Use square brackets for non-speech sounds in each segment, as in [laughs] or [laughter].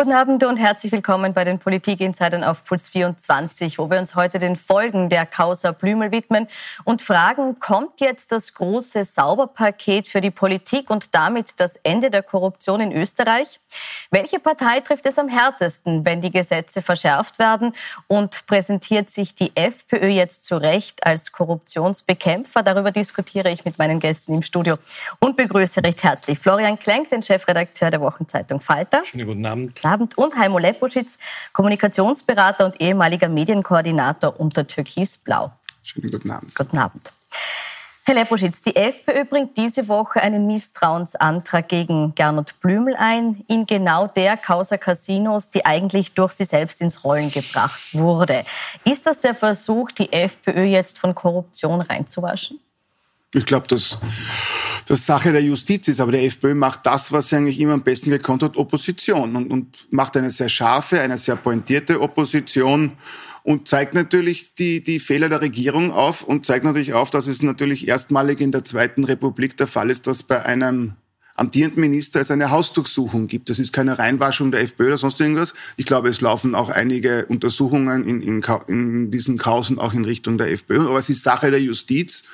Guten Abend und herzlich willkommen bei den Politik-Insidern auf Puls 24, wo wir uns heute den Folgen der Causa Blümel widmen und fragen, kommt jetzt das große Sauberpaket für die Politik und damit das Ende der Korruption in Österreich? Welche Partei trifft es am härtesten, wenn die Gesetze verschärft werden? Und präsentiert sich die FPÖ jetzt zu Recht als Korruptionsbekämpfer? Darüber diskutiere ich mit meinen Gästen im Studio und begrüße recht herzlich Florian Klenk, den Chefredakteur der Wochenzeitung Falter. Schönen guten Abend. Abend. Und Heimo Leposchitz, Kommunikationsberater und ehemaliger Medienkoordinator unter Türkis Blau. Schönen guten Abend. Guten Abend. Herr Leposchitz, die FPÖ bringt diese Woche einen Misstrauensantrag gegen Gernot Blümel ein, in genau der Causa Casinos, die eigentlich durch sie selbst ins Rollen gebracht wurde. Ist das der Versuch, die FPÖ jetzt von Korruption reinzuwaschen? Ich glaube, dass das Sache der Justiz ist, aber der FPÖ macht das, was sie eigentlich immer am besten gekonnt hat, Opposition und, und macht eine sehr scharfe, eine sehr pointierte Opposition und zeigt natürlich die, die Fehler der Regierung auf und zeigt natürlich auf, dass es natürlich erstmalig in der Zweiten Republik der Fall ist, dass bei einem amtierenden Minister es eine Hausdurchsuchung gibt. Das ist keine Reinwaschung der FPÖ oder sonst irgendwas. Ich glaube, es laufen auch einige Untersuchungen in, in, in diesen Kausen auch in Richtung der FPÖ. Aber es ist Sache der Justiz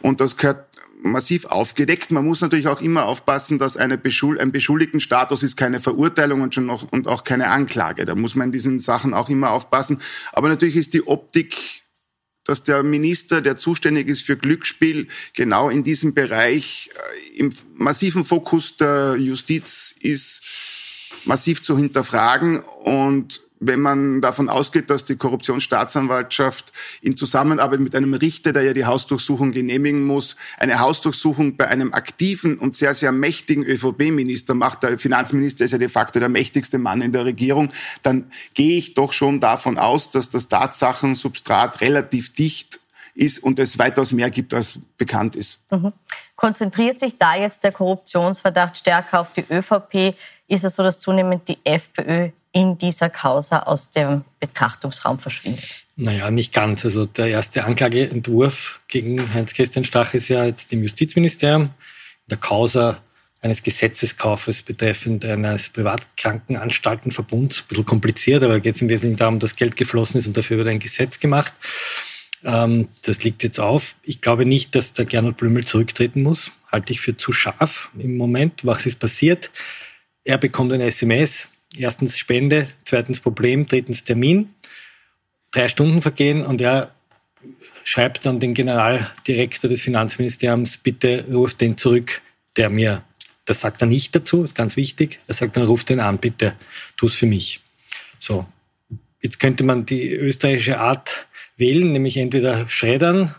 und das gehört massiv aufgedeckt. Man muss natürlich auch immer aufpassen, dass eine Beschul ein Beschuldigtenstatus ist keine Verurteilung und schon noch und auch keine Anklage. Da muss man in diesen Sachen auch immer aufpassen. Aber natürlich ist die Optik dass der Minister, der zuständig ist für Glücksspiel, genau in diesem Bereich äh, im massiven Fokus der Justiz ist, massiv zu hinterfragen und wenn man davon ausgeht, dass die Korruptionsstaatsanwaltschaft in Zusammenarbeit mit einem Richter, der ja die Hausdurchsuchung genehmigen muss, eine Hausdurchsuchung bei einem aktiven und sehr, sehr mächtigen ÖVP-Minister macht, der Finanzminister ist ja de facto der mächtigste Mann in der Regierung, dann gehe ich doch schon davon aus, dass das Tatsachensubstrat relativ dicht ist und es weitaus mehr gibt, als bekannt ist. Mhm. Konzentriert sich da jetzt der Korruptionsverdacht stärker auf die ÖVP? Ist es so, dass zunehmend die FPÖ in dieser Causa aus dem Betrachtungsraum verschwindet? Naja, nicht ganz. Also der erste Anklageentwurf gegen Heinz-Christian Stach ist ja jetzt im Justizministerium. In der Causa eines Gesetzeskaufes betreffend eines Privatkrankenanstaltenverbunds. Ein bisschen kompliziert, aber geht es im Wesentlichen darum, dass Geld geflossen ist und dafür wird ein Gesetz gemacht. Ähm, das liegt jetzt auf. Ich glaube nicht, dass der Gernot Blümel zurücktreten muss. Halte ich für zu scharf im Moment. Was ist passiert? Er bekommt ein SMS Erstens Spende, zweitens Problem, drittens Termin. Drei Stunden vergehen und er schreibt dann den Generaldirektor des Finanzministeriums, bitte ruft den zurück, der mir, das sagt er nicht dazu, ist ganz wichtig, er sagt dann, ruf den an, bitte, tu es für mich. So, jetzt könnte man die österreichische Art wählen, nämlich entweder schreddern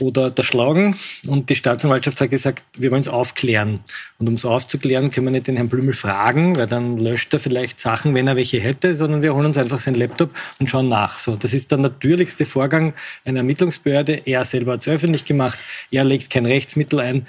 oder erschlagen. Und die Staatsanwaltschaft hat gesagt, wir wollen es aufklären. Und um es aufzuklären, können wir nicht den Herrn Blümel fragen, weil dann löscht er vielleicht Sachen, wenn er welche hätte, sondern wir holen uns einfach seinen Laptop und schauen nach. So, das ist der natürlichste Vorgang einer Ermittlungsbehörde. Er selber hat es öffentlich gemacht. Er legt kein Rechtsmittel ein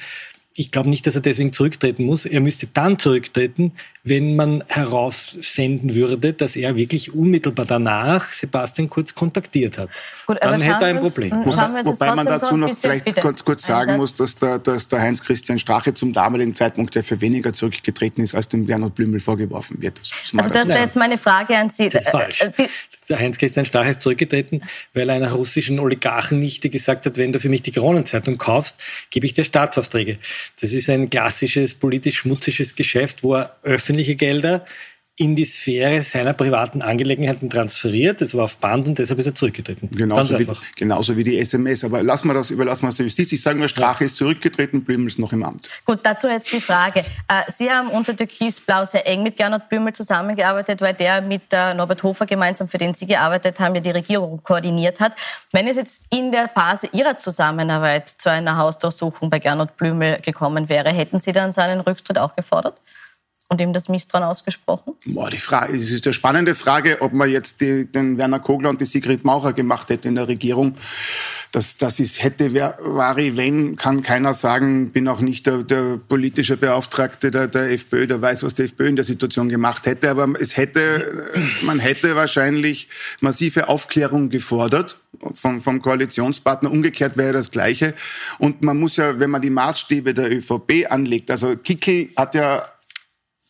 ich glaube nicht, dass er deswegen zurücktreten muss. Er müsste dann zurücktreten, wenn man herausfinden würde, dass er wirklich unmittelbar danach Sebastian Kurz kontaktiert hat. Gut, dann hätte er ein Problem. Wobei, wobei man dazu noch vielleicht bitte. kurz, kurz sagen muss, dass der, dass der Heinz-Christian Strache zum damaligen Zeitpunkt ja für weniger zurückgetreten ist, als dem Gernot Blümel vorgeworfen wird. Das also das wäre jetzt meine Frage an Sie. Das ist falsch. Äh, äh, der Heinz-Christian Strache ist zurückgetreten, weil einer russischen Oligarchennichte gesagt hat, wenn du für mich die Kronenzeitung kaufst, gebe ich dir Staatsaufträge. Das ist ein klassisches politisch schmutziges Geschäft, wo er öffentliche Gelder in die Sphäre seiner privaten Angelegenheiten transferiert. Das war auf Band und deshalb ist er zurückgetreten. Genauso, wie, genauso wie die SMS. Aber lassen wir das, überlassen wir es der Justiz. Ich sage nur, Strache ja. ist zurückgetreten, Blümel ist noch im Amt. Gut, dazu jetzt die Frage. Äh, Sie haben unter Türkis Blau sehr eng mit Gernot Blümel zusammengearbeitet, weil der mit Norbert Hofer gemeinsam, für den Sie gearbeitet haben, ja die Regierung koordiniert hat. Wenn es jetzt in der Phase Ihrer Zusammenarbeit zu einer Hausdurchsuchung bei Gernot Blümel gekommen wäre, hätten Sie dann seinen Rücktritt auch gefordert? Und ihm das Misstrauen ausgesprochen? Boah, die Frage, es ist eine spannende Frage, ob man jetzt die, den Werner Kogler und die Sigrid Maucher gemacht hätte in der Regierung. Das, das ist hätte, wer, wari, wenn, kann keiner sagen. Bin auch nicht der, der politische Beauftragte der, der FPÖ, der weiß, was die FPÖ in der Situation gemacht hätte. Aber es hätte, man hätte wahrscheinlich massive Aufklärung gefordert vom, vom Koalitionspartner. Umgekehrt wäre das Gleiche. Und man muss ja, wenn man die Maßstäbe der ÖVP anlegt, also Kickel hat ja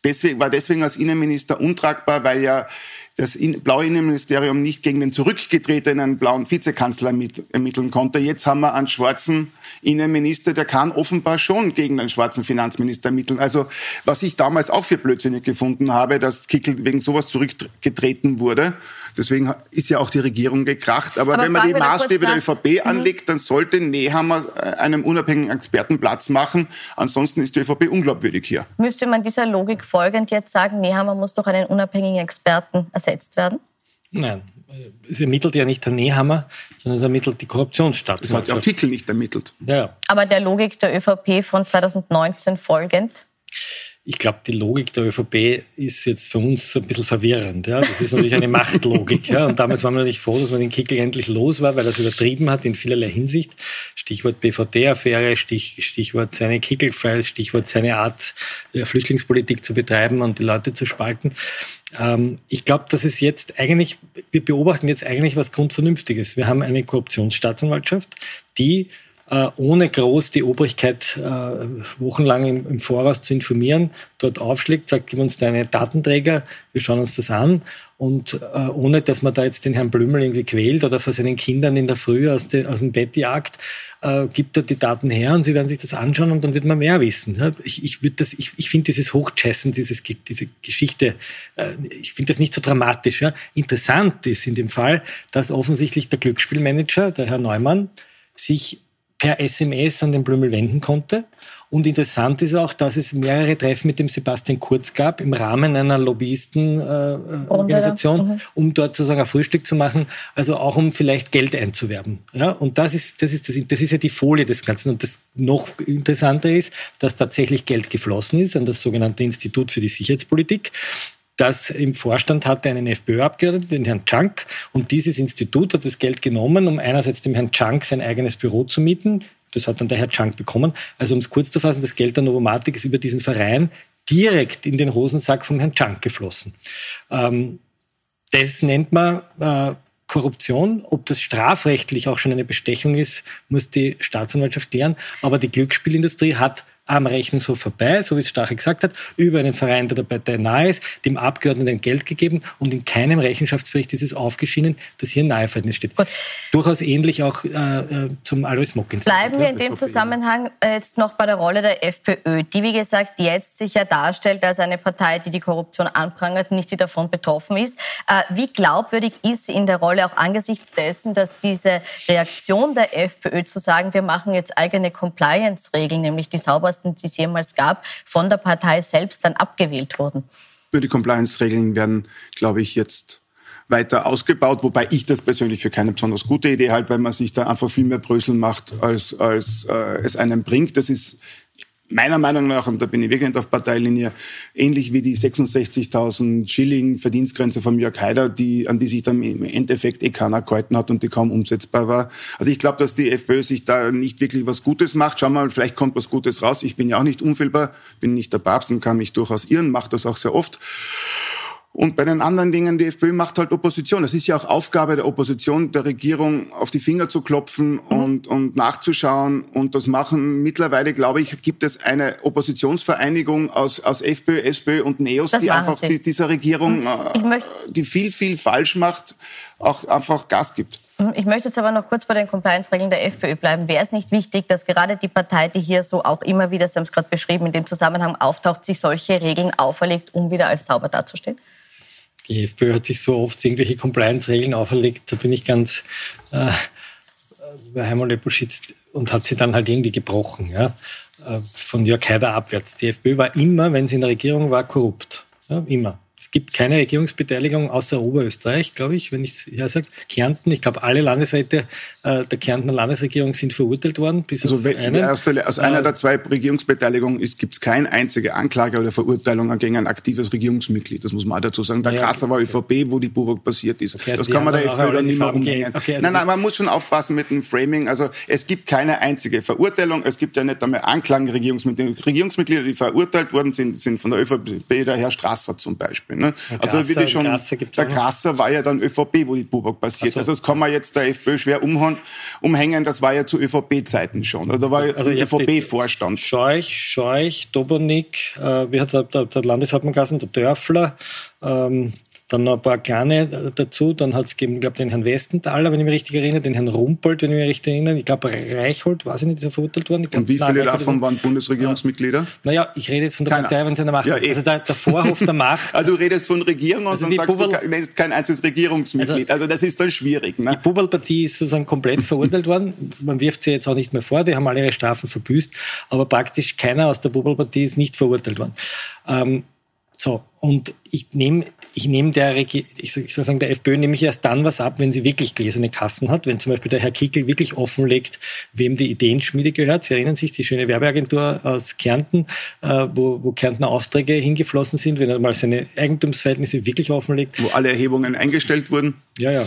deswegen, war deswegen als Innenminister untragbar, weil ja das blaue Innenministerium nicht gegen den zurückgetretenen blauen Vizekanzler ermitteln konnte. Jetzt haben wir einen schwarzen Innenminister, der kann offenbar schon gegen den schwarzen Finanzminister ermitteln. Also was ich damals auch für blödsinnig gefunden habe, dass Kickel wegen sowas zurückgetreten wurde. Deswegen ist ja auch die Regierung gekracht. Aber, Aber wenn man die Maßstäbe der ÖVP mhm. anlegt, dann sollte Nehammer äh, einem unabhängigen Experten Platz machen. Ansonsten ist die ÖVP unglaubwürdig hier. Müsste man dieser Logik folgend jetzt sagen, Nehammer muss doch einen unabhängigen Experten ersetzt werden? Nein, es ermittelt ja nicht der Nehammer, sondern es ermittelt die Korruptionsstaatsanwaltschaft. Das hat ja auch Kickel nicht ermittelt. Ja. Aber der Logik der ÖVP von 2019 folgend? Ich glaube, die Logik der ÖVP ist jetzt für uns ein bisschen verwirrend. Ja? Das ist natürlich eine Machtlogik. Ja? Und damals waren wir natürlich froh, dass man den Kickel endlich los war, weil er es übertrieben hat in vielerlei Hinsicht. Stichwort BVD-Affäre, Stich, Stichwort seine Kickel-Files, Stichwort seine Art, Flüchtlingspolitik zu betreiben und die Leute zu spalten. Ähm, ich glaube, dass es jetzt eigentlich, wir beobachten jetzt eigentlich was Grundvernünftiges. Wir haben eine Korruptionsstaatsanwaltschaft, die äh, ohne groß die Obrigkeit äh, wochenlang im, Voraus zu informieren, dort aufschlägt, sagt, gib uns deine Datenträger, wir schauen uns das an und äh, ohne, dass man da jetzt den Herrn Blümel irgendwie quält oder vor seinen Kindern in der Früh aus, de, aus dem Bett jagt, gibt dort die Daten her und sie werden sich das anschauen und dann wird man mehr wissen. Ich, ich, ich, ich finde dieses Hochchessen, dieses, diese Geschichte, ich finde das nicht so dramatisch. Interessant ist in dem Fall, dass offensichtlich der Glücksspielmanager, der Herr Neumann, sich per SMS an den Blümel wenden konnte. Und interessant ist auch, dass es mehrere Treffen mit dem Sebastian Kurz gab im Rahmen einer Lobbyistenorganisation, äh, mhm. um dort sozusagen ein Frühstück zu machen, also auch um vielleicht Geld einzuwerben. Ja, und das ist, das ist, das, das ist ja die Folie des Ganzen. Und das noch interessanter ist, dass tatsächlich Geld geflossen ist an das sogenannte Institut für die Sicherheitspolitik das im Vorstand hatte einen FPÖ-Abgeordneten, den Herrn Czank, und dieses Institut hat das Geld genommen, um einerseits dem Herrn Czank sein eigenes Büro zu mieten. Das hat dann der Herr Czank bekommen. Also um es kurz zu fassen, das Geld der Novomatik ist über diesen Verein direkt in den Hosensack vom Herrn Czank geflossen. Ähm, das nennt man äh, Korruption. Ob das strafrechtlich auch schon eine Bestechung ist, muss die Staatsanwaltschaft klären. Aber die Glücksspielindustrie hat am Rechnungshof vorbei, so wie es Stache gesagt hat, über einen Verein, der der Partei nahe ist, dem Abgeordneten Geld gegeben und in keinem Rechenschaftsbericht ist es aufgeschieden, dass hier ein Naheverhältnis steht. Gut. Durchaus ähnlich auch äh, äh zum Alois Mock. Bleiben wir in dem Zusammenhang äh, jetzt noch bei der Rolle der FPÖ, die wie gesagt jetzt sich ja darstellt als eine Partei, die die Korruption anprangert, nicht die davon betroffen ist. Äh, wie glaubwürdig ist sie in der Rolle auch angesichts dessen, dass diese Reaktion der FPÖ zu sagen, wir machen jetzt eigene Compliance-Regeln, nämlich die sauber saubersten, die es jemals gab, von der Partei selbst dann abgewählt wurden. Die Compliance-Regeln werden, glaube ich, jetzt weiter ausgebaut, wobei ich das persönlich für keine besonders gute Idee halte, weil man sich da einfach viel mehr Bröseln macht, als, als äh, es einem bringt. Das ist meiner Meinung nach, und da bin ich wirklich auf Parteilinie, ähnlich wie die 66.000 Schilling Verdienstgrenze von Jörg Haider, die, an die sich dann im Endeffekt eh keiner gehalten hat und die kaum umsetzbar war. Also ich glaube, dass die FPÖ sich da nicht wirklich was Gutes macht. Schauen wir mal, vielleicht kommt was Gutes raus. Ich bin ja auch nicht unfehlbar, bin nicht der Papst und kann mich durchaus irren, mache das auch sehr oft. Und bei den anderen Dingen, die FPÖ macht halt Opposition. Das ist ja auch Aufgabe der Opposition, der Regierung auf die Finger zu klopfen mhm. und, und nachzuschauen. Und das machen mittlerweile, glaube ich, gibt es eine Oppositionsvereinigung aus, aus FPÖ, SPÖ und NEOS, das die einfach die, dieser Regierung, mhm. äh, die viel, viel falsch macht, auch einfach Gas gibt. Mhm. Ich möchte jetzt aber noch kurz bei den Compliance-Regeln der FPÖ bleiben. Wäre es nicht wichtig, dass gerade die Partei, die hier so auch immer wieder, Sie haben es gerade beschrieben, in dem Zusammenhang auftaucht, sich solche Regeln auferlegt, um wieder als sauber dazustehen? Die FPÖ hat sich so oft irgendwelche Compliance-Regeln auferlegt, da bin ich ganz äh, bei Heimann Leposchitz und hat sie dann halt irgendwie gebrochen, ja, äh, von Jörg Haider abwärts. Die FPÖ war immer, wenn sie in der Regierung war, korrupt. Ja, immer. Es gibt keine Regierungsbeteiligung außer Oberösterreich, glaube ich, wenn ich es ja sage. Kärnten, ich glaube, alle Landesräte äh, der Kärntner Landesregierung sind verurteilt worden. Bis also auf einen. Aus, aus einer äh, der zwei Regierungsbeteiligungen gibt es keine einzige Anklage oder Verurteilung gegen ein aktives Regierungsmitglied. Das muss man auch dazu sagen. Der ja, Krasser war ÖVP, wo die Buwok passiert ist. Okay, also das kann man der FPÖ dann nicht mehr umhängen. Okay, also nein, nein, man muss schon aufpassen mit dem Framing. Also es gibt keine einzige Verurteilung. Es gibt ja nicht einmal Anklagen Regierungsmitglieder. Regierungsmitglieder, die verurteilt worden sind, sind von der ÖVP der Herr Strasser zum Beispiel. Ne? Also würde schon, der Grasser war ja dann ÖVP, wo die Buwok passiert. So. Also das kann man jetzt der FPÖ schwer umhängen, das war ja zu ÖVP-Zeiten schon. Oder war also ÖVP-Vorstand. Scheuch, Scheuch, Dobonik, äh, wie hat der, der, der Landeshauptmann Gassen, der Dörfler, ähm, dann noch ein paar kleine dazu. Dann hat es gegeben, ich glaube, den Herrn Westenthaler, wenn ich mich richtig erinnere, den Herrn Rumpold, wenn ich mich richtig erinnere. Ich glaube, Reichhold, weiß ich nicht, ist er verurteilt worden. Glaub, Und wie viele davon waren Bundesregierungsmitglieder? Ja. Naja, ich rede jetzt von der Keiner. Partei, wenn sie in der Macht ja, eh. Also der, der Vorhof der [laughs] Macht. also du redest von Regierung also und dann sagst Bubel, du, nennst kein einziges Regierungsmitglied. Also, also, das ist dann schwierig. Ne? Die Bubble-Partie ist sozusagen komplett [laughs] verurteilt worden. Man wirft sie jetzt auch nicht mehr vor, die haben alle ihre Strafen verbüßt. Aber praktisch keiner aus der Bubble-Partie ist nicht verurteilt worden. Ähm, so, und ich nehme ich nehme der, ich soll sagen, der FPÖ nehme ich erst dann was ab, wenn sie wirklich gläserne Kassen hat, wenn zum Beispiel der Herr Kickel wirklich offenlegt, wem die Ideenschmiede gehört. Sie erinnern sich, die schöne Werbeagentur aus Kärnten, äh, wo, wo Kärntner Aufträge hingeflossen sind, wenn er mal seine Eigentumsverhältnisse wirklich offenlegt. Wo alle Erhebungen eingestellt wurden. Ja, ja.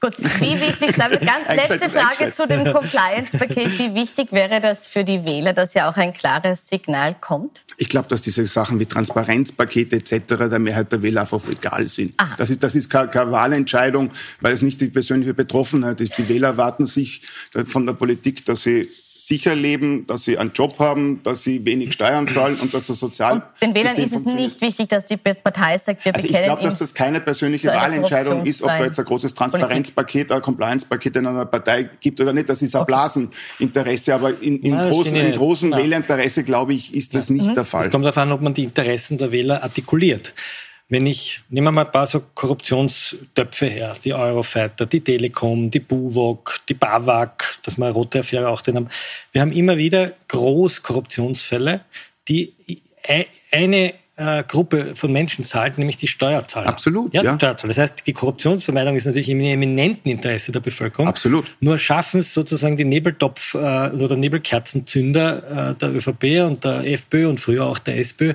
Gut, wie wichtig, glaube [laughs] ganz letzte Frage zu dem Compliance-Paket. Wie wichtig wäre das für die Wähler, dass ja auch ein klares Signal kommt? Ich glaube, dass diese Sachen wie Transparenzpakete etc. der Mehrheit der Wähler einfach egal sind. Aha. Das ist, das ist keine, keine Wahlentscheidung, weil es nicht die persönliche Betroffenheit ist. Die Wähler warten sich von der Politik, dass sie sicher leben, dass sie einen Job haben, dass sie wenig Steuern zahlen und dass das Sozial. Und den Wählern ist es nicht wichtig, dass die Partei sagt, wir also Ich glaube, dass das keine persönliche Wahlentscheidung ist, ob da jetzt ein großes Transparenzpaket, ein Compliance-Paket in einer Partei gibt oder nicht. Das ist ein okay. Blaseninteresse. Aber in, in Nein, großen, im großen Wählerinteresse, glaube ich, ist das nicht mhm. der Fall. Es kommt darauf an, ob man die Interessen der Wähler artikuliert wenn ich, nehmen wir mal ein paar so Korruptionstöpfe her, die Eurofighter, die Telekom, die Buwok, die BAWAG, dass wir rote Affäre auch drin haben. Wir haben immer wieder Großkorruptionsfälle, die eine äh, Gruppe von Menschen zahlt, nämlich die Steuerzahler. Absolut. Ja, ja. Steuerzahler. Das heißt, die Korruptionsvermeidung ist natürlich im eminenten Interesse der Bevölkerung. Absolut. Nur schaffen es sozusagen die Nebeltopf- äh, oder Nebelkerzenzünder äh, der ÖVP und der FPÖ und früher auch der SPÖ,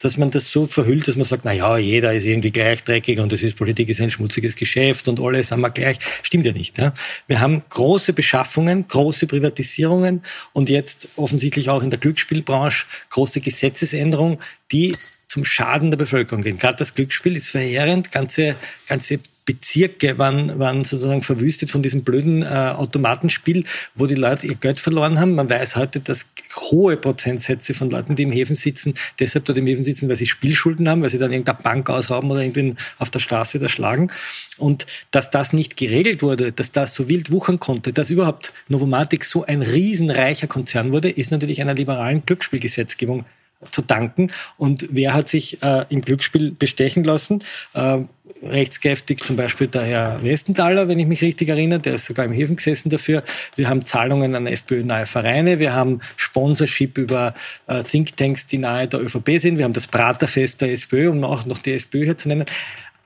dass man das so verhüllt, dass man sagt, na ja, jeder ist irgendwie gleich dreckig und das ist Politik ist ein schmutziges Geschäft und alle sind wir gleich. Stimmt ja nicht. Ja? Wir haben große Beschaffungen, große Privatisierungen und jetzt offensichtlich auch in der Glücksspielbranche große Gesetzesänderungen, die zum Schaden der Bevölkerung gehen. Gerade das Glücksspiel ist verheerend. Ganze, ganze Bezirke waren, waren sozusagen verwüstet von diesem blöden äh, Automatenspiel, wo die Leute ihr Geld verloren haben. Man weiß heute, dass hohe Prozentsätze von Leuten, die im Häfen sitzen, deshalb dort im Häfen sitzen, weil sie Spielschulden haben, weil sie dann irgendeine Bank ausrauben oder irgendwen auf der Straße da schlagen. Und dass das nicht geregelt wurde, dass das so wild wuchern konnte, dass überhaupt Novomatic so ein riesenreicher Konzern wurde, ist natürlich einer liberalen Glücksspielgesetzgebung zu danken. Und wer hat sich äh, im Glücksspiel bestechen lassen? Äh, rechtskräftig zum Beispiel der Herr Westenthaler, wenn ich mich richtig erinnere, der ist sogar im Häfen gesessen dafür. Wir haben Zahlungen an FPÖ-nahe Vereine, wir haben Sponsorship über äh, Thinktanks, die nahe der ÖVP sind, wir haben das Praterfest der SPÖ, um auch noch die SPÖ hier zu nennen.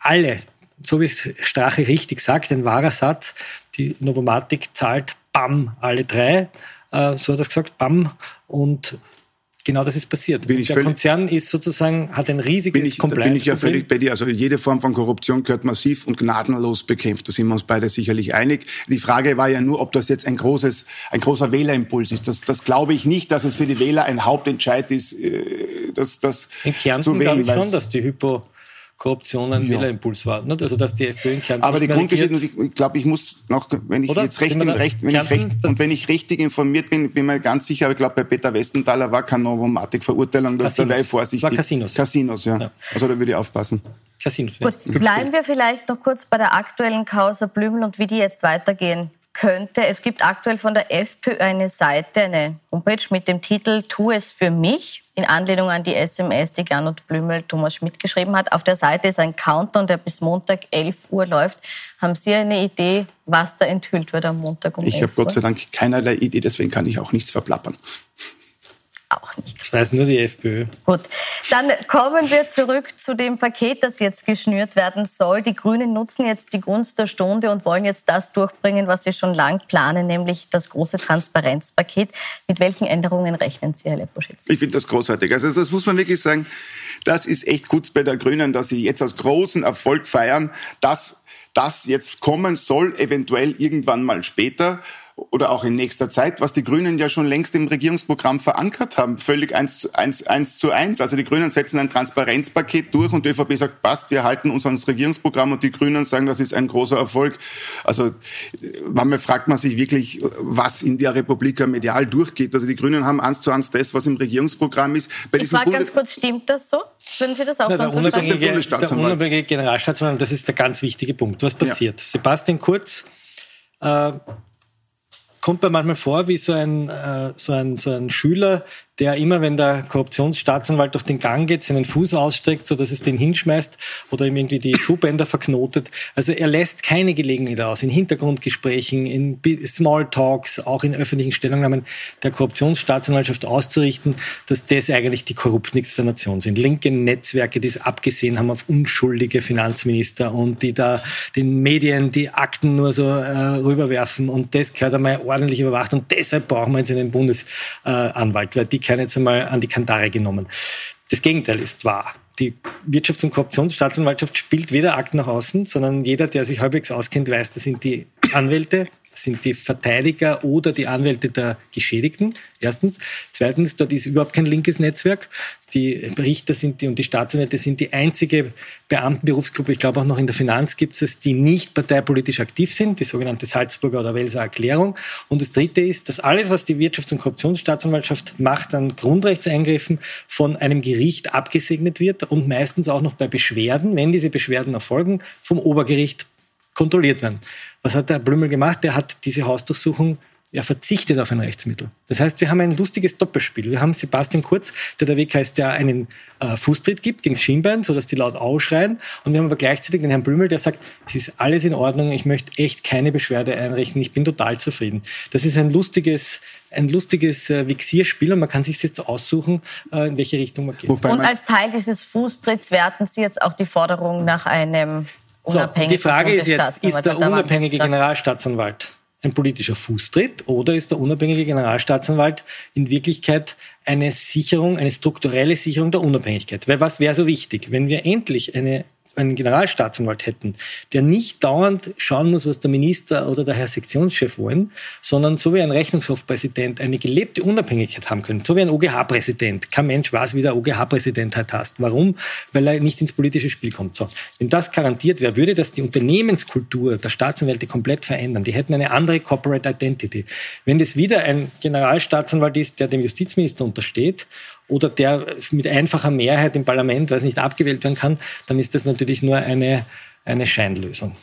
Alle, so wie es Strache richtig sagt, ein wahrer Satz, die Novomatic zahlt BAM alle drei, äh, so hat er gesagt, BAM und genau das ist passiert. Bin ich der Konzern ist sozusagen, hat ein riesiges bin ich, Da bin ich ja völlig bei dir. Also jede Form von Korruption gehört massiv und gnadenlos bekämpft. Da sind wir uns beide sicherlich einig. Die Frage war ja nur, ob das jetzt ein großes, ein großer Wählerimpuls ist. Das, das glaube ich nicht, dass es für die Wähler ein Hauptentscheid ist, äh, das, das In Kärnten zu wählen. glaube ich schon, dass die Hypo Korruption ein ja. Wählerimpuls war. Nicht? Also dass die FPÖ in Kärnten Aber die Grundgeschichte, ich glaube, ich muss noch, wenn ich Oder? jetzt recht, im Recht, wenn ich recht und wenn ich richtig informiert bin, bin mir ganz sicher, aber ich glaube, bei Peter Westenthaler war keine Novomatic-Verurteilung, da wäre ich vorsichtig. War Casinos. Casinos, ja. ja. Also da würde ich aufpassen. Casinos, ja. Gut, bleiben wir vielleicht noch kurz bei der aktuellen Causa Blümel und wie die jetzt weitergehen könnte. Es gibt aktuell von der FPÖ eine Seite, eine Homepage mit dem Titel Tu es für mich, in Anlehnung an die SMS, die Gernot Blümel Thomas Schmidt geschrieben hat. Auf der Seite ist ein Countdown, der bis Montag 11 Uhr läuft. Haben Sie eine Idee, was da enthüllt wird am Montag um Ich habe Gott sei Dank keinerlei Idee, deswegen kann ich auch nichts verplappern Das weiß nur die FPÖ. Gut, dann kommen wir zurück zu dem Paket, das jetzt geschnürt werden soll. Die Grünen nutzen jetzt die Gunst der Stunde und wollen jetzt das durchbringen, was sie schon lang planen, nämlich das große Transparenzpaket. Mit welchen Änderungen rechnen Sie, Herr Leposchitz? Ich finde das großartig. Also das muss man wirklich sagen, das ist echt gut bei der Grünen, dass sie jetzt als großen Erfolg feiern, dass das jetzt kommen soll, eventuell irgendwann mal später oder auch in nächster Zeit, was die Grünen ja schon längst im Regierungsprogramm verankert haben, völlig eins, eins, eins zu eins. Also die Grünen setzen ein Transparenzpaket durch und die ÖVP sagt, passt, wir halten uns ans Regierungsprogramm und die Grünen sagen, das ist ein großer Erfolg. Also manchmal fragt man sich wirklich, was in der Republik medial durchgeht. Also die Grünen haben eins zu eins das, was im Regierungsprogramm ist. Bei ich frage ganz kurz, stimmt das so? Würden Sie das auch Na, so der unabhängige, der unabhängige Generalstaatsanwalt, das ist der ganz wichtige Punkt. Was passiert? Ja. Sebastian Kurz äh, kommt mir manchmal vor wie so ein, äh, so ein, so ein Schüler, der immer, wenn der Korruptionsstaatsanwalt durch den Gang geht, seinen Fuß ausstreckt, so dass es den hinschmeißt oder ihm irgendwie die Schuhbänder verknotet. Also er lässt keine Gelegenheit aus, in Hintergrundgesprächen, in Smalltalks, auch in öffentlichen Stellungnahmen der Korruptionsstaatsanwaltschaft auszurichten, dass das eigentlich die Korruptnix der Nation sind. Linke Netzwerke, die es abgesehen haben auf unschuldige Finanzminister und die da den Medien die Akten nur so äh, rüberwerfen und das gehört einmal ordentlich überwacht und deshalb brauchen wir jetzt einen Bundesanwalt, weil die keiner jetzt einmal an die Kandare genommen. Das Gegenteil ist wahr. Die Wirtschafts- und Korruptionsstaatsanwaltschaft spielt weder Akten nach außen, sondern jeder, der sich halbwegs auskennt, weiß, das sind die Anwälte, sind die Verteidiger oder die Anwälte der Geschädigten. Erstens. Zweitens, dort ist überhaupt kein linkes Netzwerk. Die Richter sind die und die Staatsanwälte sind die einzige Beamtenberufsgruppe, ich glaube auch noch in der Finanz gibt es, die nicht parteipolitisch aktiv sind, die sogenannte Salzburger oder Welser Erklärung. Und das Dritte ist, dass alles, was die Wirtschafts- und Korruptionsstaatsanwaltschaft macht an Grundrechtseingriffen, von einem Gericht abgesegnet wird und meistens auch noch bei Beschwerden, wenn diese Beschwerden erfolgen, vom Obergericht kontrolliert werden. Was hat der Blümel gemacht? Der hat diese Hausdurchsuchung er verzichtet auf ein Rechtsmittel. Das heißt, wir haben ein lustiges Doppelspiel. Wir haben Sebastian Kurz, der der Weg heißt, der einen äh, Fußtritt gibt gegen das Schienbein, sodass die laut ausschreien. Und wir haben aber gleichzeitig den Herrn Blümel, der sagt, es ist alles in Ordnung, ich möchte echt keine Beschwerde einrichten, ich bin total zufrieden. Das ist ein lustiges, ein lustiges äh, Vixierspiel und man kann sich jetzt aussuchen, äh, in welche Richtung man geht. und als Teil dieses Fußtritts werten Sie jetzt auch die Forderung nach einem so, die Frage ist jetzt, ist der unabhängige Generalstaatsanwalt ein politischer Fußtritt oder ist der unabhängige Generalstaatsanwalt in Wirklichkeit eine Sicherung, eine strukturelle Sicherung der Unabhängigkeit? Weil was wäre so wichtig? Wenn wir endlich eine einen Generalstaatsanwalt hätten, der nicht dauernd schauen muss, was der Minister oder der Herr Sektionschef wollen, sondern so wie ein Rechnungshofpräsident eine gelebte Unabhängigkeit haben können, so wie ein OGH-Präsident. Kein Mensch weiß, wie der OGH-Präsident halt heißt. Warum? Weil er nicht ins politische Spiel kommt. So. Wenn das garantiert wäre, würde das die Unternehmenskultur der Staatsanwälte komplett verändern. Die hätten eine andere Corporate Identity. Wenn das wieder ein Generalstaatsanwalt ist, der dem Justizminister untersteht oder der mit einfacher Mehrheit im Parlament, weil es nicht abgewählt werden kann, dann ist das natürlich nur eine, eine Scheinlösung.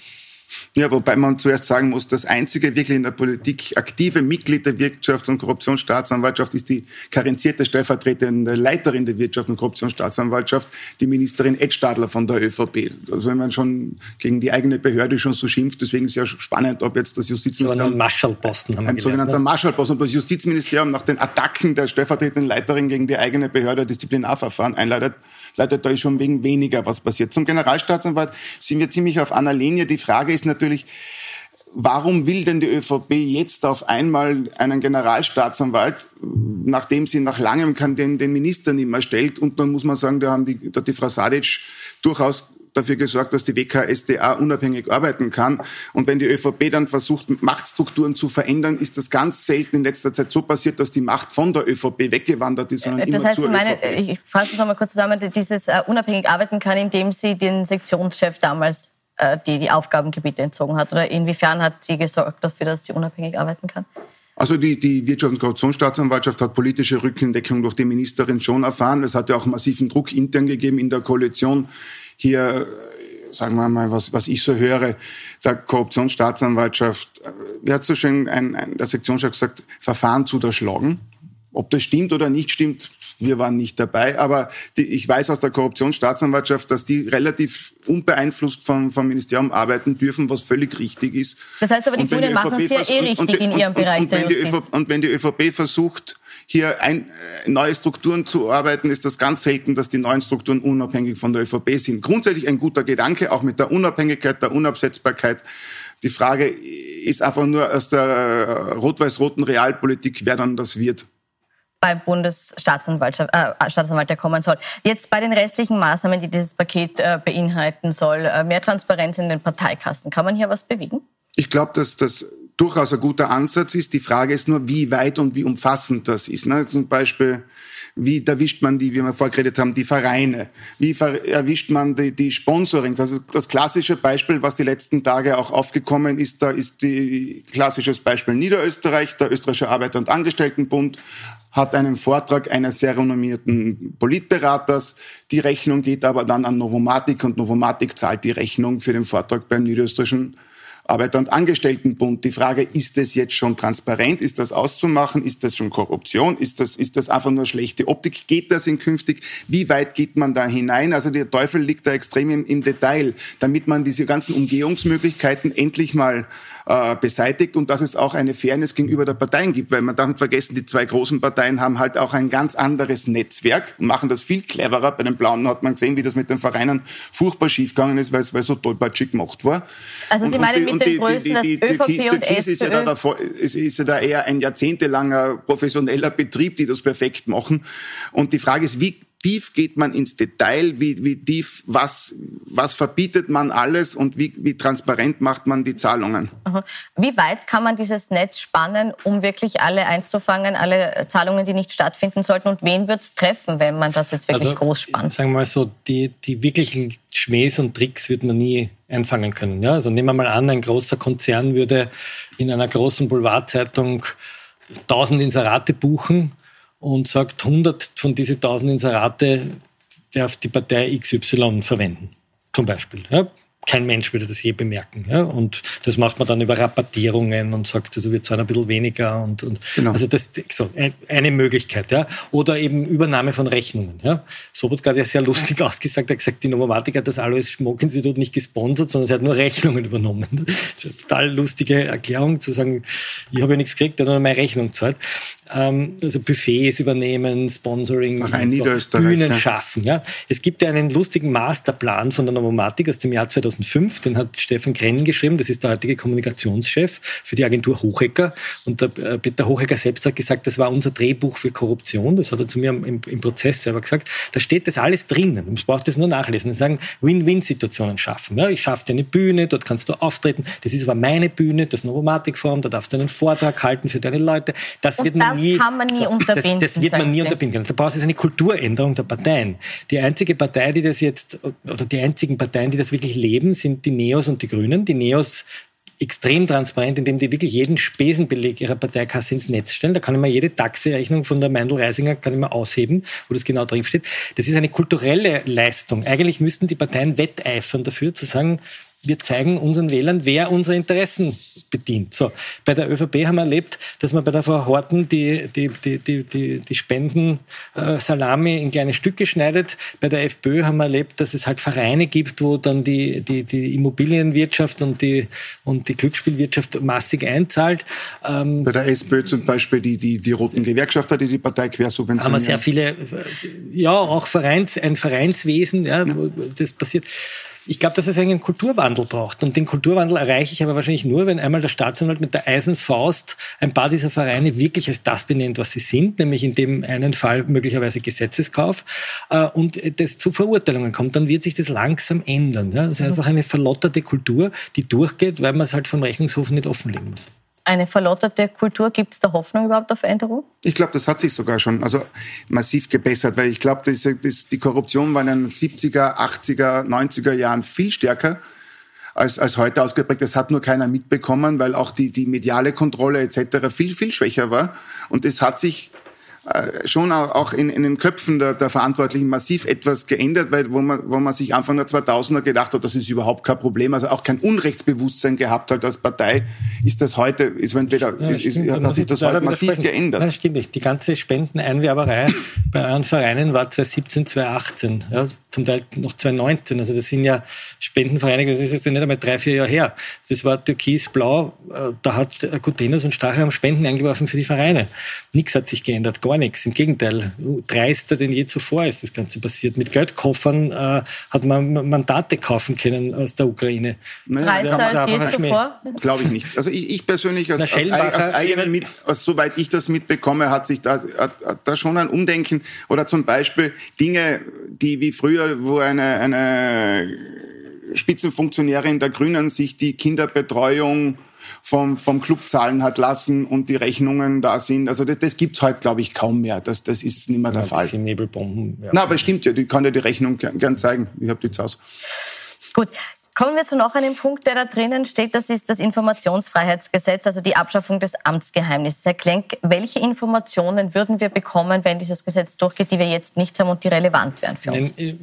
Ja, wobei man zuerst sagen muss, das einzige wirklich in der Politik aktive Mitglied der Wirtschafts- und Korruptionsstaatsanwaltschaft ist die karenzierte stellvertretende Leiterin der Wirtschafts- und Korruptionsstaatsanwaltschaft, die Ministerin Ed Stadler von der ÖVP. Also wenn man schon gegen die eigene Behörde schon so schimpft, deswegen ist es ja spannend, ob jetzt das Justizministerium... So ein Marschallposten haben wir Ein sogenannter ne? Marschallposten. Und das Justizministerium nach den Attacken der stellvertretenden Leiterin gegen die eigene Behörde Disziplinarverfahren einleitet, leitet da ist schon wegen weniger was passiert. Zum Generalstaatsanwalt sind wir ziemlich auf einer Linie. Die Frage ist natürlich, Warum will denn die ÖVP jetzt auf einmal einen Generalstaatsanwalt, nachdem sie nach langem den, den Minister nicht mehr stellt? Und dann muss man sagen, da, haben die, da hat die Frau Sadic durchaus dafür gesorgt, dass die WKSDA unabhängig arbeiten kann. Und wenn die ÖVP dann versucht, Machtstrukturen zu verändern, ist das ganz selten in letzter Zeit so passiert, dass die Macht von der ÖVP weggewandert ist, sondern das immer heißt, zur meine, ÖVP. Ich fasse es nochmal kurz zusammen, dieses uh, unabhängig arbeiten kann, indem sie den Sektionschef damals die, die Aufgabengebiete entzogen hat. Oder inwiefern hat sie gesorgt dafür, dass sie unabhängig arbeiten kann? Also die, die Wirtschafts- und Korruptionsstaatsanwaltschaft hat politische Rückendeckung durch die Ministerin schon erfahren. Es hat ja auch massiven Druck intern gegeben in der Koalition hier, sagen wir mal, was, was ich so höre, der Korruptionsstaatsanwaltschaft, wie hat so schön ein, ein, der Sektionschef gesagt, Verfahren zu unterschlagen. Ob das stimmt oder nicht stimmt, wir waren nicht dabei, aber die, ich weiß aus der Korruptionsstaatsanwaltschaft, dass die relativ unbeeinflusst vom, vom Ministerium arbeiten dürfen, was völlig richtig ist. Das heißt aber, die Grünen machen es ja eh richtig und, und, in ihrem Bereich und, der Justiz. und wenn die ÖVP versucht, hier ein, äh, neue Strukturen zu arbeiten, ist das ganz selten, dass die neuen Strukturen unabhängig von der ÖVP sind. Grundsätzlich ein guter Gedanke, auch mit der Unabhängigkeit, der Unabsetzbarkeit. Die Frage ist einfach nur aus der äh, rot-weiß-roten Realpolitik, wer dann das wird beim Bundesstaatsanwalt äh, der kommen soll. Jetzt bei den restlichen Maßnahmen, die dieses Paket äh, beinhalten soll, äh, mehr Transparenz in den Parteikassen. Kann man hier was bewegen? Ich glaube, dass das durchaus ein guter Ansatz ist. Die Frage ist nur, wie weit und wie umfassend das ist. Ne? Zum Beispiel, wie erwischt man die, wie wir vorgeredet haben, die Vereine? Wie erwischt man die, die Sponsorings? Also das klassische Beispiel, was die letzten Tage auch aufgekommen ist, da ist die klassisches Beispiel Niederösterreich, der österreichische Arbeiter- und Angestelltenbund hat einen Vortrag eines sehr renommierten Politberaters. Die Rechnung geht aber dann an Novomatic und Novomatic zahlt die Rechnung für den Vortrag beim niederösterreichischen Arbeiter- und Angestelltenbund. Die Frage, ist das jetzt schon transparent? Ist das auszumachen? Ist das schon Korruption? Ist das, ist das einfach nur schlechte Optik? Geht das in künftig? Wie weit geht man da hinein? Also der Teufel liegt da extrem im, im Detail, damit man diese ganzen Umgehungsmöglichkeiten endlich mal äh, beseitigt und dass es auch eine Fairness gegenüber der Parteien gibt, weil man darf nicht vergessen, die zwei großen Parteien haben halt auch ein ganz anderes Netzwerk und machen das viel cleverer. Bei den Blauen hat man gesehen, wie das mit den Vereinen furchtbar schiefgegangen ist, weil es, so tollpatschig gemacht war. Also Sie meinen mit den Größen, dass ÖVP und SPÖ? Ist ja, da, ist, ist ja da eher ein jahrzehntelanger professioneller Betrieb, die das perfekt machen. Und die Frage ist, wie tief geht man ins Detail, wie, wie tief, was, was verbietet man alles und wie, wie transparent macht man die Zahlungen? Wie weit kann man dieses Netz spannen, um wirklich alle einzufangen, alle Zahlungen, die nicht stattfinden sollten? Und wen wird es treffen, wenn man das jetzt wirklich also, groß spannt? Sagen wir mal so, die, die wirklichen Schmähs und Tricks wird man nie einfangen können. Ja? Also nehmen wir mal an, ein großer Konzern würde in einer großen Boulevardzeitung tausend Inserate buchen und sagt, 100 von diesen 1000 Inserate darf die Partei XY verwenden. Zum Beispiel. Ja kein Mensch würde das je bemerken. Ja? Und das macht man dann über Rabattierungen und sagt, also wir zahlen ein bisschen weniger und, und genau. also das so eine Möglichkeit. Ja? Oder eben Übernahme von Rechnungen. Ja? Sobotka hat ja sehr lustig ausgesagt, er hat gesagt, die Novomatik hat das Alois Schmuck-Institut nicht gesponsert, sondern sie hat nur Rechnungen übernommen. Das ist eine total lustige Erklärung, zu sagen, ich habe ja nichts gekriegt, er hat nur meine Rechnung gezahlt. Ähm, also Buffets übernehmen, Sponsoring, so, Bühnen ja. schaffen. Ja? Es gibt ja einen lustigen Masterplan von der Novomatik aus dem Jahr 2000 2005, den hat Steffen Krenn geschrieben, das ist der heutige Kommunikationschef für die Agentur Hochecker. Und der äh, Peter Hochecker selbst hat gesagt, das war unser Drehbuch für Korruption. Das hat er zu mir im, im Prozess selber gesagt. Da steht das alles drinnen. Man braucht das nur nachlesen. Und sagen, Win-Win-Situationen schaffen. Ja, ich schaffe dir eine Bühne, dort kannst du auftreten. Das ist aber meine Bühne, das Novomatic-Forum, da darfst du einen Vortrag halten für deine Leute. Das Und wird man das nie, kann man nie so, unterbinden. Das, das wird man nie unterbinden Da braucht es eine Kulturänderung der Parteien. Die einzige Partei, die das jetzt, oder die einzigen Parteien, die das wirklich leben, geben, sind die Neos und die Grünen. Die Neos extrem transparent, indem die wirklich jeden Spesenbeleg ihrer Parteikasse ins Netz stellen. Da kann ich mir jede Taxirechnung von der Meindl-Reisinger kann ich mir ausheben, wo das genau drinsteht. Das ist eine kulturelle Leistung. Eigentlich müssten die Parteien wetteifern dafür, zu sagen, wir zeigen unseren Wählern, wer unsere Interessen bedient. So, bei der ÖVP haben wir erlebt, dass man bei der Frau Horten die, die, die, die, die, die Spenden äh, Salami in kleine Stücke schneidet. Bei der FPÖ haben wir erlebt, dass es halt Vereine gibt, wo dann die, die, die Immobilienwirtschaft und die, und die Glücksspielwirtschaft massig einzahlt. Ähm, bei der SPÖ zum Beispiel die, die, die roten Gewerkschafter, die die Partei quersubventionieren. Haben wir sehr viele, ja, auch Vereins, ein Vereinswesen, ja, ja. das passiert. Ich glaube, dass es einen Kulturwandel braucht. Und den Kulturwandel erreiche ich aber wahrscheinlich nur, wenn einmal der Staatsanwalt mit der Eisenfaust ein paar dieser Vereine wirklich als das benennt, was sie sind, nämlich in dem einen Fall möglicherweise Gesetzeskauf, äh, und das zu Verurteilungen kommt, dann wird sich das langsam ändern. Ja? Das ist einfach eine verlotterte Kultur, die durchgeht, weil man es halt vom Rechnungshof nicht offenlegen muss eine verlotterte Kultur? Gibt es da Hoffnung überhaupt auf Veränderung? Ich glaube, das hat sich sogar schon also massiv gebessert, weil ich glaube, die Korruption war in den 70er, 80er, 90er Jahren viel stärker als, als heute ausgeprägt. Das hat nur keiner mitbekommen, weil auch die, die mediale Kontrolle etc. viel, viel schwächer war. Und es hat sich schon auch in, in den Köpfen der, der Verantwortlichen massiv etwas geändert, weil wo man, wo man sich Anfang der 2000er gedacht hat, das ist überhaupt kein Problem, also auch kein Unrechtsbewusstsein gehabt hat als Partei, ist das heute, ist entweder, ja, ist, ist, hat sich das heute massiv geändert. Nein, das stimmt nicht. Die ganze Spendeneinwerberei bei euren Vereinen war 2017, 2018. Ja, zum Teil noch 2019. Also das sind ja Spendenvereine, das ist jetzt nicht einmal drei, vier Jahre her. Das war Türkis-Blau, äh, da hat Gutenus und Stachel haben Spenden eingeworfen für die Vereine. Nichts hat sich geändert, gar nichts. Im Gegenteil, dreister denn je zuvor ist das Ganze passiert. Mit Geldkoffern äh, hat man Mandate kaufen können aus der Ukraine. Dreister als je zuvor? Glaube ich nicht. Also ich, ich persönlich, aus, aus, aus eigenen mit, aus, soweit ich das mitbekomme, hat sich da, hat, hat da schon ein Umdenken oder zum Beispiel Dinge, die wie früher wo eine, eine Spitzenfunktionärin der Grünen sich die Kinderbetreuung vom, vom Club zahlen hat lassen und die Rechnungen da sind. Also das, das gibt's heute, glaube ich, kaum mehr. Das, das ist nicht mehr der ja, Fall. Nebelbomben. Ja. Na, aber stimmt ja, die kann ja die Rechnung gern, gern zeigen. Ich habe die zu Hause. Gut. Kommen wir zu noch einem Punkt, der da drinnen steht. Das ist das Informationsfreiheitsgesetz, also die Abschaffung des Amtsgeheimnisses. Herr Klenk, welche Informationen würden wir bekommen, wenn dieses Gesetz durchgeht, die wir jetzt nicht haben und die relevant wären für uns? Äh,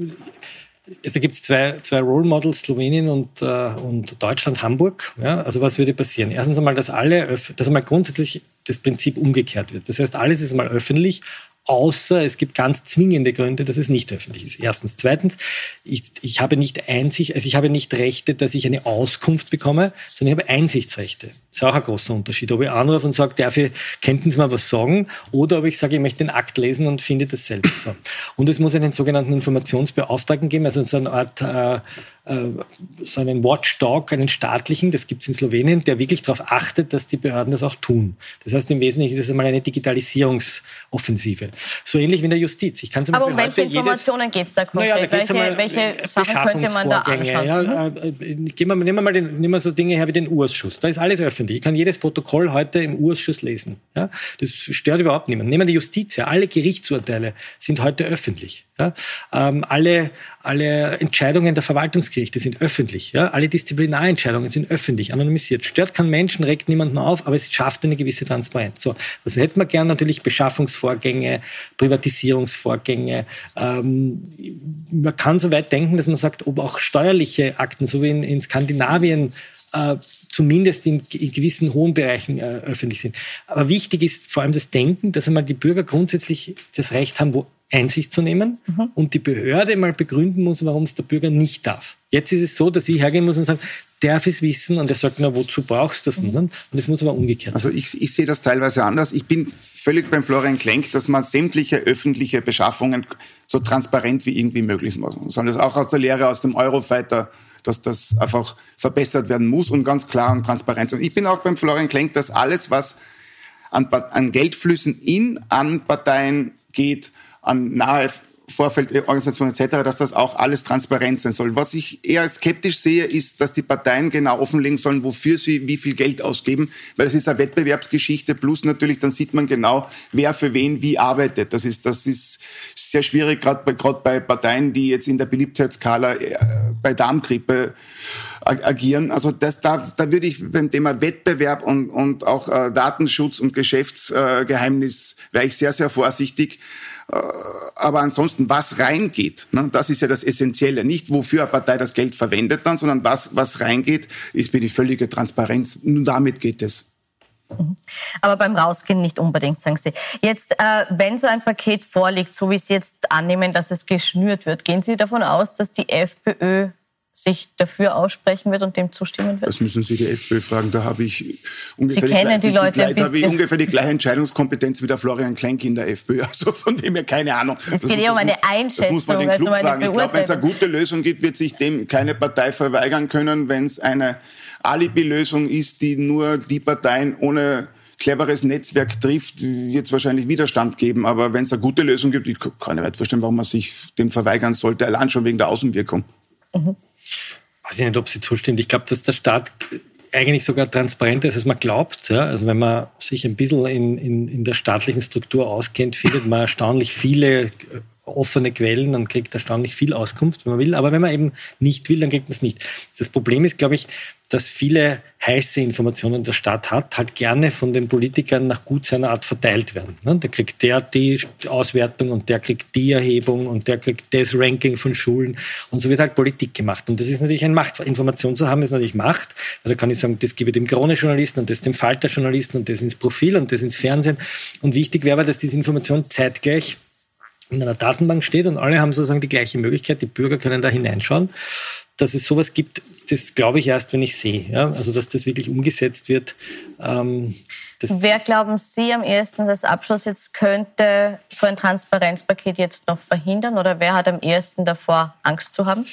also gibt es zwei, zwei Role Models, Slowenien und, äh, und Deutschland, Hamburg. Ja, also was würde passieren? Erstens einmal, dass alle, dass einmal grundsätzlich das Prinzip umgekehrt wird. Das heißt, alles ist einmal öffentlich, außer es gibt ganz zwingende Gründe, dass es nicht öffentlich ist. Erstens. Zweitens, ich, ich habe nicht Einsicht, also ich habe nicht Rechte, dass ich eine Auskunft bekomme, sondern ich habe Einsichtsrechte. Das ist auch ein großer Unterschied. Ob ich anrufe und sage, ich, könnten Sie mal was sagen? Oder ob ich sage, ich möchte den Akt lesen und finde das selbst so. Und es muss einen sogenannten Informationsbeauftragten geben, also so eine Art äh, so einen Watchdog, einen staatlichen, das gibt es in Slowenien, der wirklich darauf achtet, dass die Behörden das auch tun. Das heißt, im Wesentlichen ist es einmal eine Digitalisierungsoffensive. So ähnlich wie in der Justiz. Ich kann zum Aber um welche Informationen geht es da konkret? Naja, da welche, welche Sachen könnte man da anschauen? Ja, äh, äh, gehen wir, nehmen, wir mal den, nehmen wir so Dinge her wie den Urschuss. Da ist alles öffentlich. Ich kann jedes Protokoll heute im Urschuss lesen. Ja? Das stört überhaupt niemanden. Nehmen wir die Justiz her. Alle Gerichtsurteile sind heute öffentlich. Ja? Ähm, alle, alle Entscheidungen der Verwaltungsgerichte sind öffentlich. Ja? Alle Disziplinarentscheidungen sind öffentlich, anonymisiert. Stört keinen Menschen, regt niemanden auf, aber es schafft eine gewisse Transparenz. So, das hätten wir gern natürlich Beschaffungsvorgänge, Privatisierungsvorgänge. Ähm, man kann so weit denken, dass man sagt, ob auch steuerliche Akten, so wie in, in Skandinavien, äh, zumindest in, in, gewissen hohen Bereichen äh, öffentlich sind. Aber wichtig ist vor allem das Denken, dass einmal die Bürger grundsätzlich das Recht haben, wo Einsicht zu nehmen mhm. und die Behörde mal begründen muss, warum es der Bürger nicht darf. Jetzt ist es so, dass ich hergehen muss und sagen, darf es wissen und er sagt, na, wozu brauchst du das denn? Und es muss aber umgekehrt sein. Also ich, ich sehe das teilweise anders. Ich bin völlig beim Florian Klenk, dass man sämtliche öffentliche Beschaffungen so transparent wie irgendwie möglich machen soll. Das auch aus der Lehre aus dem Eurofighter dass das einfach verbessert werden muss und ganz klar und transparent sein. Ich bin auch beim Florian Klenk, dass alles, was an, an Geldflüssen in an Parteien geht, an nahe Vorfeldorganisation etc., dass das auch alles transparent sein soll. Was ich eher skeptisch sehe, ist, dass die Parteien genau offenlegen sollen, wofür sie wie viel Geld ausgeben, weil das ist eine Wettbewerbsgeschichte. Plus natürlich, dann sieht man genau, wer für wen wie arbeitet. Das ist, das ist sehr schwierig, gerade bei, gerade bei Parteien, die jetzt in der Beliebtheitsskala äh, bei Darmgrippe agieren. Also das, da, da würde ich beim Thema Wettbewerb und, und auch äh, Datenschutz und Geschäftsgeheimnis äh, wäre ich sehr, sehr vorsichtig. Äh, aber ansonsten, was reingeht, ne, das ist ja das Essentielle. Nicht, wofür eine Partei das Geld verwendet dann, sondern was, was reingeht, ist mir die völlige Transparenz. Nur damit geht es. Mhm. Aber beim Rausgehen nicht unbedingt, sagen Sie. Jetzt, äh, wenn so ein Paket vorliegt, so wie Sie jetzt annehmen, dass es geschnürt wird, gehen Sie davon aus, dass die FPÖ sich dafür aussprechen wird und dem zustimmen wird? Das müssen Sie die FPÖ fragen. Da habe ich ungefähr, Sie kennen die, die, Leute die, da habe ich ungefähr die gleiche Entscheidungskompetenz wie der Florian Klenk in der FPÖ. [laughs] Also von dem her keine Ahnung. Es geht ja um eine Einschätzung. Das muss man den Club also fragen. Ich glaube, wenn es eine gute Lösung gibt, wird sich dem keine Partei verweigern können. Wenn es eine Alibi-Lösung ist, die nur die Parteien ohne cleveres Netzwerk trifft, wird es wahrscheinlich Widerstand geben. Aber wenn es eine gute Lösung gibt, ich kann nicht verstehen, warum man sich dem verweigern sollte, allein schon wegen der Außenwirkung. Mhm weiß ich nicht, ob sie zustimmt. Ich glaube, dass der Staat eigentlich sogar transparenter ist, als man glaubt. Ja? Also wenn man sich ein bisschen in, in, in der staatlichen Struktur auskennt, findet man erstaunlich viele offene Quellen und kriegt erstaunlich viel Auskunft, wenn man will. Aber wenn man eben nicht will, dann kriegt man es nicht. Das Problem ist, glaube ich, dass viele heiße Informationen der Stadt hat, halt gerne von den Politikern nach gut seiner Art verteilt werden. Ne? Da kriegt der die Auswertung und der kriegt die Erhebung und der kriegt das Ranking von Schulen und so wird halt Politik gemacht. Und das ist natürlich ein Macht. Information zu haben ist natürlich Macht. Da kann ich sagen, das gebe ich dem Krone-Journalisten und das dem Falter-Journalisten und das ins Profil und das ins Fernsehen. Und wichtig wäre dass diese Information zeitgleich in einer Datenbank steht und alle haben sozusagen die gleiche Möglichkeit. Die Bürger können da hineinschauen dass es sowas gibt, das glaube ich erst, wenn ich sehe. Ja? Also, dass das wirklich umgesetzt wird. Ähm, Wer glauben Sie am ehesten als Abschluss jetzt könnte so ein Transparenzpaket jetzt noch verhindern oder wer hat am ehesten davor Angst zu haben?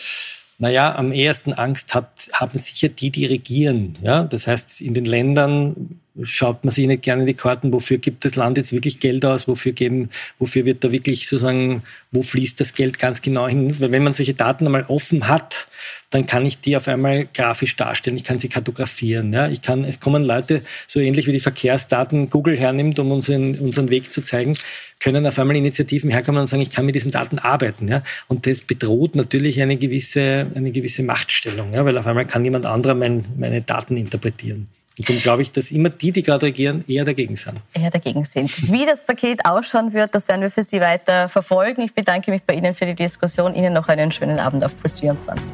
Naja, am ehesten Angst hat, haben sicher die, die regieren. Ja? Das heißt, in den Ländern schaut man sich nicht gerne in die Karten, wofür gibt das Land jetzt wirklich Geld aus, wofür geben, wofür wird da wirklich sozusagen, wo fließt das Geld ganz genau hin? Weil wenn man solche Daten einmal offen hat, dann kann ich die auf einmal grafisch darstellen, ich kann sie kartografieren. Ja? Ich kann, es kommen Leute, so ähnlich wie die Verkehrsdaten Google hernimmt, um unseren, unseren Weg zu zeigen, können auf einmal Initiativen herkommen und sagen, ich kann mit diesen Daten arbeiten. Ja? Und das bedroht natürlich eine gewisse, eine gewisse Machtstellung, ja? weil auf einmal kann jemand anderer mein, meine Daten interpretieren. Und darum glaube ich, dass immer die, die gerade regieren, eher dagegen sind. Eher dagegen sind. Wie das Paket ausschauen wird, das werden wir für Sie weiter verfolgen. Ich bedanke mich bei Ihnen für die Diskussion. Ihnen noch einen schönen Abend auf Puls 24.